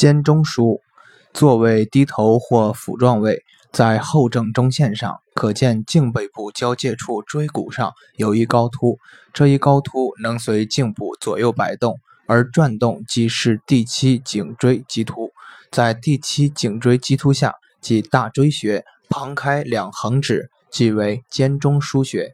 肩中枢，座位低头或俯状位，在后正中线上，可见颈背部交界处椎骨上有一高突，这一高突能随颈部左右摆动。而转动即是第七颈椎棘突，在第七颈椎棘突下，即大椎穴，旁开两横指，即为肩中枢穴。